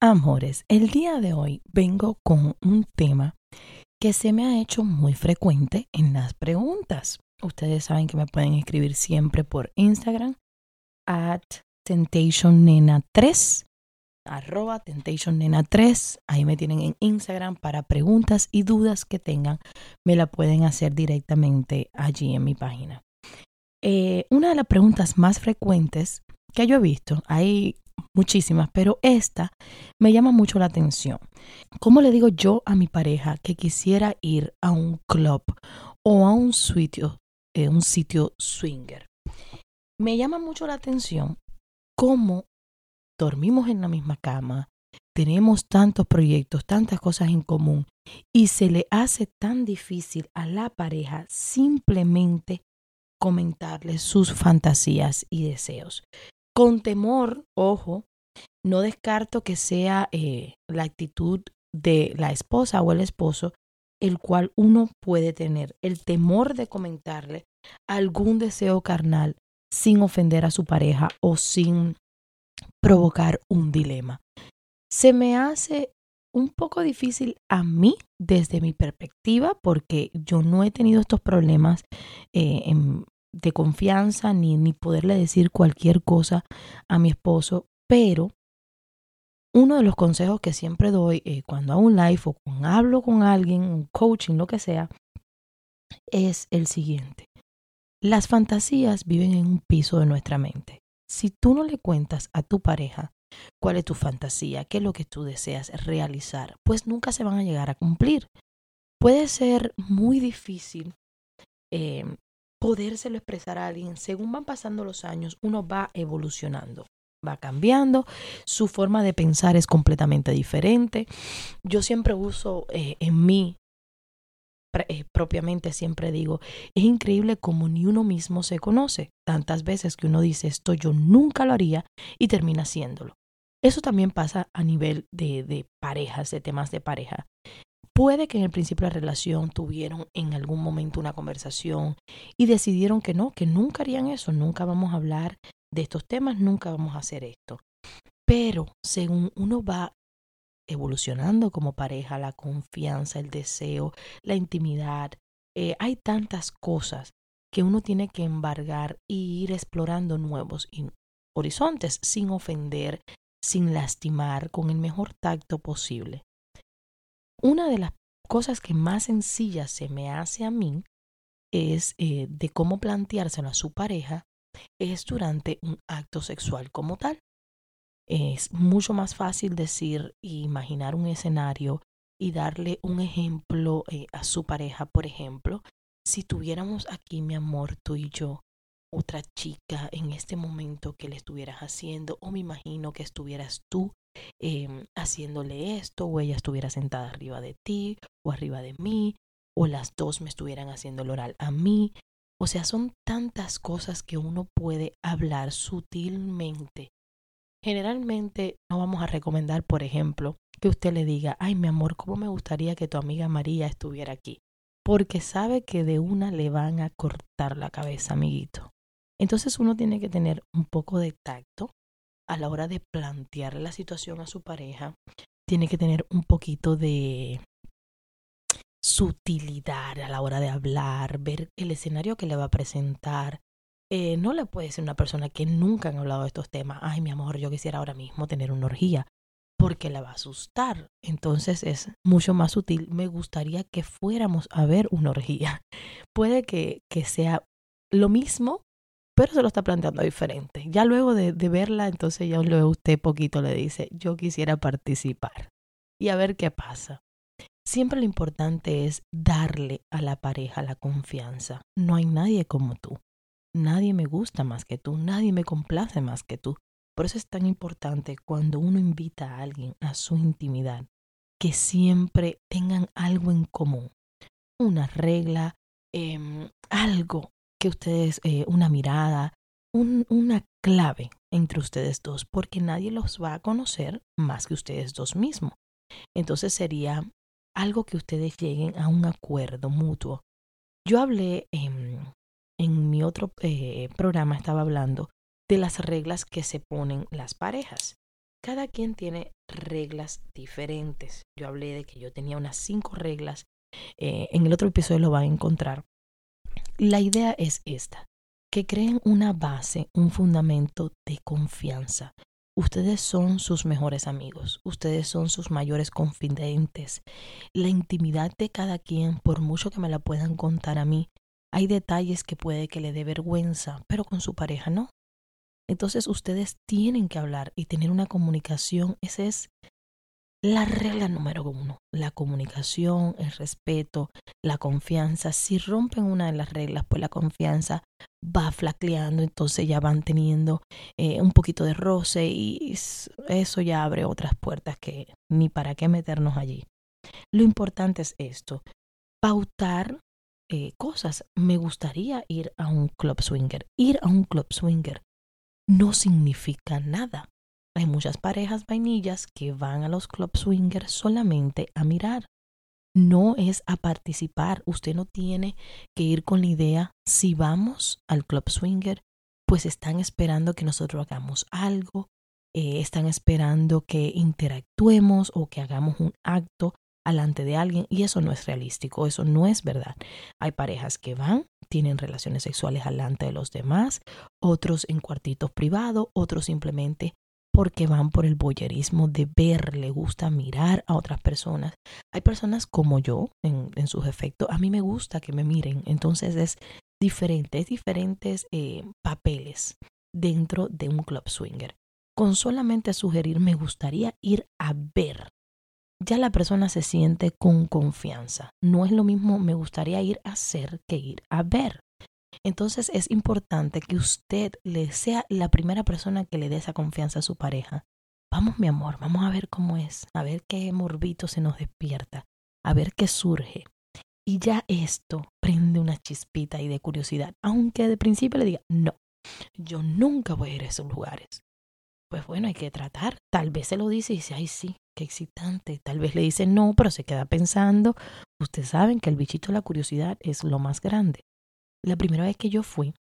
Amores, el día de hoy vengo con un tema que se me ha hecho muy frecuente en las preguntas. Ustedes saben que me pueden escribir siempre por Instagram at temptationnena3 arroba temptationnena3 ahí me tienen en Instagram para preguntas y dudas que tengan. Me la pueden hacer directamente allí en mi página. Eh, una de las preguntas más frecuentes que yo he visto hay muchísimas, pero esta me llama mucho la atención. ¿Cómo le digo yo a mi pareja que quisiera ir a un club o a un sitio, eh, un sitio swinger? Me llama mucho la atención cómo dormimos en la misma cama, tenemos tantos proyectos, tantas cosas en común y se le hace tan difícil a la pareja simplemente comentarle sus fantasías y deseos con temor, ojo, no descarto que sea eh, la actitud de la esposa o el esposo el cual uno puede tener, el temor de comentarle algún deseo carnal sin ofender a su pareja o sin provocar un dilema. Se me hace un poco difícil a mí desde mi perspectiva porque yo no he tenido estos problemas eh, en, de confianza ni, ni poderle decir cualquier cosa a mi esposo, pero uno de los consejos que siempre doy eh, cuando hago un live o cuando hablo con alguien, un coaching, lo que sea, es el siguiente. Las fantasías viven en un piso de nuestra mente. Si tú no le cuentas a tu pareja cuál es tu fantasía, qué es lo que tú deseas realizar, pues nunca se van a llegar a cumplir. Puede ser muy difícil eh, podérselo expresar a alguien. Según van pasando los años, uno va evolucionando, va cambiando, su forma de pensar es completamente diferente. Yo siempre uso eh, en mí, eh, propiamente siempre digo, es increíble como ni uno mismo se conoce. Tantas veces que uno dice esto yo nunca lo haría y termina haciéndolo. Eso también pasa a nivel de, de parejas, de temas de pareja. Puede que en el principio de la relación tuvieron en algún momento una conversación y decidieron que no, que nunca harían eso, nunca vamos a hablar de estos temas, nunca vamos a hacer esto. Pero según uno va evolucionando como pareja, la confianza, el deseo, la intimidad, eh, hay tantas cosas que uno tiene que embargar y ir explorando nuevos horizontes sin ofender, sin lastimar, con el mejor tacto posible. Una de las cosas que más sencillas se me hace a mí es eh, de cómo planteárselo a su pareja es durante un acto sexual como tal. Es mucho más fácil decir e imaginar un escenario y darle un ejemplo eh, a su pareja. Por ejemplo, si tuviéramos aquí, mi amor, tú y yo, otra chica en este momento que le estuvieras haciendo, o me imagino que estuvieras tú Em, haciéndole esto, o ella estuviera sentada arriba de ti, o arriba de mí, o las dos me estuvieran haciendo el oral a mí. O sea, son tantas cosas que uno puede hablar sutilmente. Generalmente no vamos a recomendar, por ejemplo, que usted le diga, ay mi amor, ¿cómo me gustaría que tu amiga María estuviera aquí? Porque sabe que de una le van a cortar la cabeza, amiguito. Entonces uno tiene que tener un poco de tacto a la hora de plantear la situación a su pareja, tiene que tener un poquito de sutilidad a la hora de hablar, ver el escenario que le va a presentar. Eh, no le puede ser una persona que nunca han hablado de estos temas, ay mi amor, yo quisiera ahora mismo tener una orgía, porque la va a asustar. Entonces es mucho más sutil. Me gustaría que fuéramos a ver una orgía. Puede que, que sea lo mismo, pero se lo está planteando diferente. Ya luego de, verla, entonces ya usted poquito le dice, yo quisiera participar y a ver qué pasa. Siempre lo importante es darle a la pareja la confianza. No hay nadie como tú. Nadie me gusta más que tú, nadie me complace más que tú. Por eso es tan importante cuando uno invita a alguien a su intimidad, que siempre tengan algo en común, una regla, em, algo ustedes, eh, una mirada, una clave entre ustedes dos, porque nadie los va a conocer más que ustedes dos mismos. Entonces sería algo que ustedes lleguen a un acuerdo mutuo. Yo hablé en, en mi otro eh, programa, estaba hablando de las reglas que se ponen las parejas. Cada quien tiene reglas diferentes. Yo hablé de que yo tenía unas cinco reglas. Eh, en el otro episodio lo van a encontrar. La idea es esta, que creen una base, un fundamento de confianza. Ustedes son sus mejores amigos, ustedes son sus mayores confidentes. La intimidad de cada quien, por mucho que me la puedan contar a mí, hay detalles que puede que le dé vergüenza, pero con su pareja no. Entonces ustedes tienen que hablar y tener una comunicación. Esa es la regla número uno. La comunicación, el respeto, la confianza. Si rompen una de las reglas, pues la confianza va flaqueando, entonces ya van teniendo eh, un poquito de roce y eso ya abre otras puertas que ni para qué meternos allí. Lo importante es esto, pautar eh, cosas. Me gustaría ir a un club swinger. Ir a un club swinger no significa nada. Hay muchas parejas vainillas que van a los club swingers solamente a mirar. No es a participar. Usted no tiene que ir con la idea, si vamos al club swinger, pues están esperando que nosotros hagamos algo, eh, están esperando que interactuemos o que hagamos un acto alante de alguien y eso no es realístico, eso no es verdad. Hay parejas que van, tienen relaciones sexuales alante de los demás, otros en cuartitos privados, otros simplemente porque van por el boyerismo de ver, le gusta mirar a otras personas. Hay personas como yo, en, sus efectos, a mí me gusta que me miren, entonces es diferente, es diferentes eh, papeles dentro de un club swinger. Con solamente sugerir me gustaría ir a ver ya la persona se siente con confianza. No es lo mismo me gustaría ir a hacer que ir a ver. Entonces es importante que usted le sea la primera persona que le dé esa confianza a su pareja. Vamos, mi amor, vamos a ver cómo es, a ver qué morbito se nos despierta, a ver qué surge. Y ya esto prende una chispita y de curiosidad, aunque de principio le diga, no, yo nunca voy a ir a esos lugares. Pues bueno, hay que tratar. Tal vez se lo dice y dice, ay, sí, qué excitante. Tal vez le dice no, pero se queda pensando. Ustedes saben que el bichito de la curiosidad es lo más grande. La primera vez que yo fui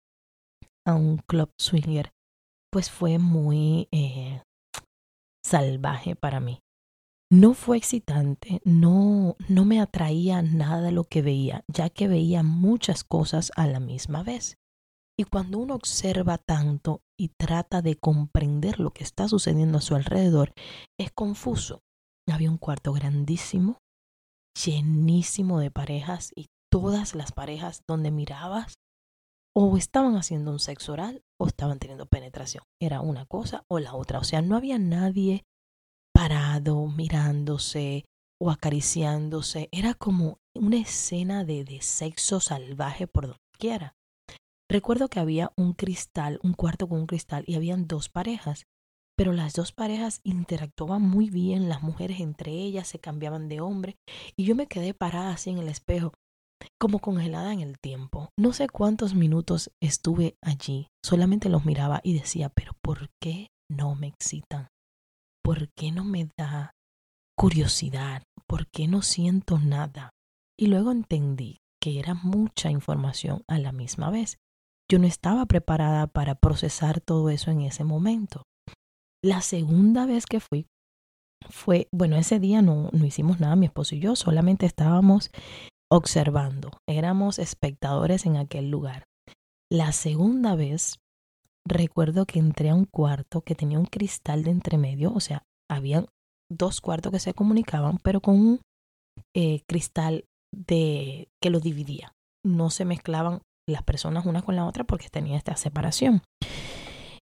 a un club swinger, pues fue muy eh, salvaje para mí. No fue excitante, no, no me atraía nada lo que veía, ya que veía muchas cosas a la misma vez. Y cuando uno observa tanto y trata de comprender lo que está sucediendo a su alrededor, es confuso. Había un cuarto grandísimo, llenísimo de parejas y todas las parejas donde mirabas o estaban haciendo un sexo oral o estaban teniendo penetración. Era una cosa o la otra. O sea, no había nadie parado mirándose o acariciándose. Era como una escena de, sexo salvaje por donde quiera. Recuerdo que había un cristal, un cuarto con un cristal y habían dos parejas, pero las dos parejas interactuaban muy bien, las mujeres entre ellas se cambiaban de hombre y yo me quedé parada así en el espejo, como congelada en el tiempo. No sé cuántos minutos estuve allí, solamente los miraba y decía, pero ¿por qué no me excitan? ¿Por qué no me da curiosidad? ¿Por qué no siento nada? Y luego entendí que era mucha información a la misma vez. Yo no estaba preparada para procesar todo eso en ese momento. La segunda vez que fui fue, bueno, ese día no, no hicimos nada, mi esposo y yo, solamente estábamos observando, éramos espectadores en aquel lugar. La segunda vez, recuerdo que entré a un cuarto que tenía un cristal de entremedio, o sea, había dos cuartos que se comunicaban, pero con un eh, cristal de que lo dividía. No se mezclaban las personas una con la otra porque tenía esta separación.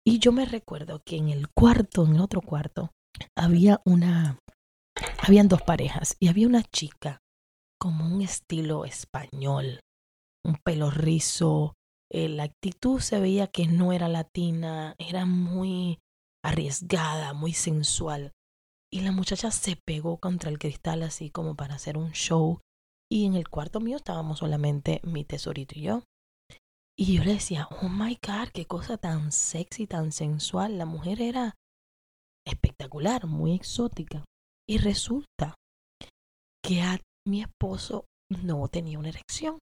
Y yo me recuerdo que en el cuarto, en el otro cuarto, había una, habían dos parejas y había una chica como un estilo español, un pelo rizo, eh, la actitud se veía que no era latina, era muy arriesgada, muy sensual. Y la muchacha se pegó contra el cristal así como para hacer un show. Y en el cuarto mío estábamos solamente mi tesorito y yo. Y yo le decía, oh my God, qué cosa tan sexy, tan sensual. La mujer era espectacular, muy exótica. Y resulta que a mi esposo no tenía una erección.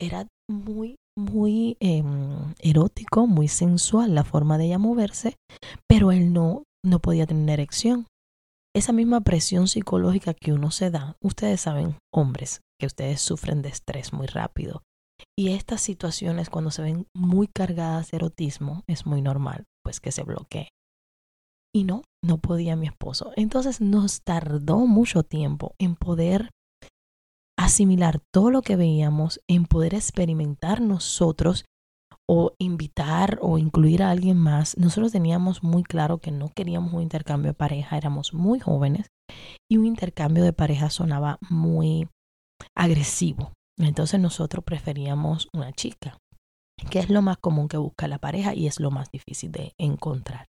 Era muy, muy em, erótico, muy sensual la forma de ella moverse, pero él no, no podía tener erección. Esa misma presión psicológica que uno se da, ustedes saben, hombres, que ustedes sufren de estrés muy rápido. Y estas situaciones cuando se ven muy cargadas de erotismo es muy normal, pues que se bloquee. Y no, no podía mi esposo. Entonces nos tardó mucho tiempo en poder asimilar todo lo que veíamos, en poder experimentar nosotros o invitar o incluir a alguien más. Nosotros teníamos muy claro que no queríamos un intercambio de pareja, éramos muy jóvenes y un intercambio de pareja sonaba muy agresivo. Entonces nosotros preferíamos una chica, que es lo más común que busca la pareja y es lo más difícil de encontrar.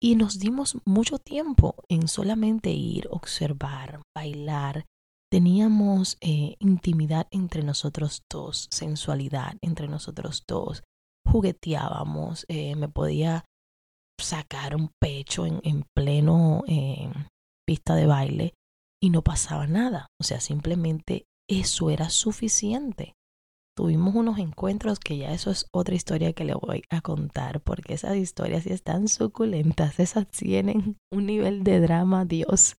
Y nos dimos mucho tiempo en solamente ir, observar, bailar. Teníamos eh, intimidad entre nosotros dos, sensualidad entre nosotros dos. Jugueteábamos, eh, me podía sacar un pecho en, en pleno eh, pista de baile y no pasaba nada. O sea, simplemente eso era suficiente tuvimos unos encuentros que ya eso es otra historia que le voy a contar, porque esas historias sí están suculentas, esas tienen un nivel de drama, Dios.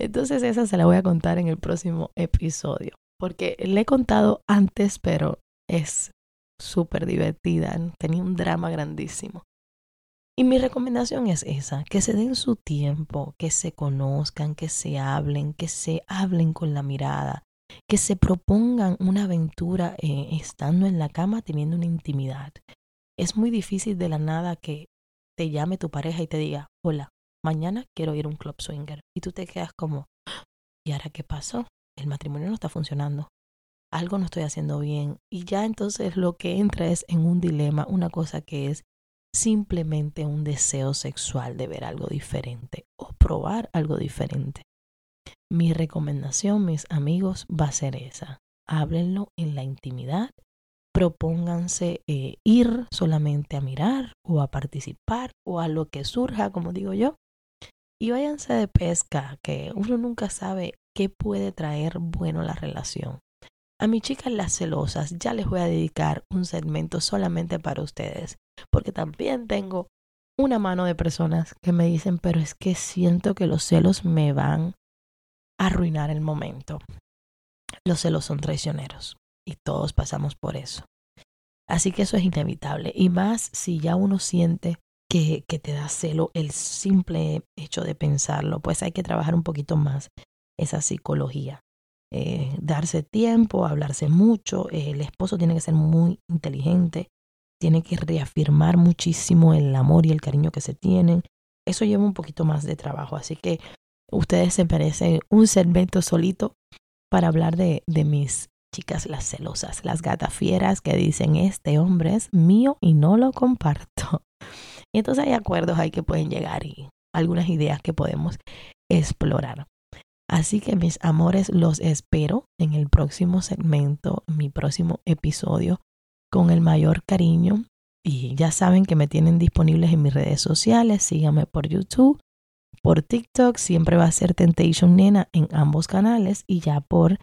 Entonces esa se la voy a contar en el próximo episodio, porque le he contado antes, pero es súper divertida, tenía un drama grandísimo. Y mi recomendación es esa, que se den su tiempo, que se conozcan, que se hablen, que se hablen con la mirada, que se propongan una aventura eh, estando en la cama teniendo una intimidad. Es muy difícil de la nada que te llame tu pareja y te diga, hola, mañana quiero ir a un club swinger. Y tú te quedas como, ¿y ahora qué pasó? El matrimonio no está funcionando. Algo no estoy haciendo bien. Y ya entonces lo que entra es en un dilema, una cosa que es simplemente un deseo sexual de ver algo diferente o probar algo diferente. Mi recomendación, mis amigos, va a ser esa. Háblenlo en la intimidad. Propónganse eh, ir solamente a mirar o a participar o a lo que surja, como digo yo. Y váyanse de pesca, que uno nunca sabe qué puede traer bueno la relación. A mis chicas las celosas ya les voy a dedicar un segmento solamente para ustedes, porque también tengo una mano de personas que me dicen, pero es que siento que los celos me van arruinar el momento. Los celos son traicioneros y todos pasamos por eso. Así que eso es inevitable. Y más si ya uno siente que, que te da celo el simple hecho de pensarlo, pues hay que trabajar un poquito más esa psicología. Eh, darse tiempo, hablarse mucho. el esposo tiene que ser muy inteligente, tiene que reafirmar muchísimo el amor y el cariño que se tienen. Eso lleva un poquito más de trabajo. Así que ustedes se merecen un segmento solito para hablar de, de mis chicas las celosas, las gatafieras que dicen este hombre es mío y no lo comparto. Y entonces hay acuerdos ahí que pueden llegar y algunas ideas que podemos explorar. Así que mis amores, los espero en el próximo segmento, mi próximo episodio, con el mayor cariño. Y ya saben que me tienen disponibles en mis redes sociales. Síganme por YouTube, por TikTok siempre va a ser Temptation Nena en ambos canales y ya por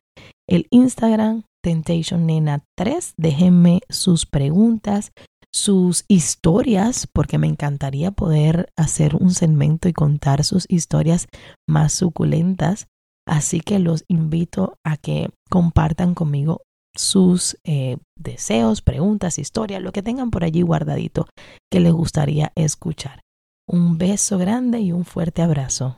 el Instagram Temptation Nena 3. Déjenme sus preguntas, sus historias, porque me encantaría poder hacer un segmento y contar sus historias más suculentas. Así que los invito a que compartan conmigo sus eh, deseos, preguntas, historias, lo que tengan por allí guardadito que les gustaría escuchar. Un beso grande y un fuerte abrazo.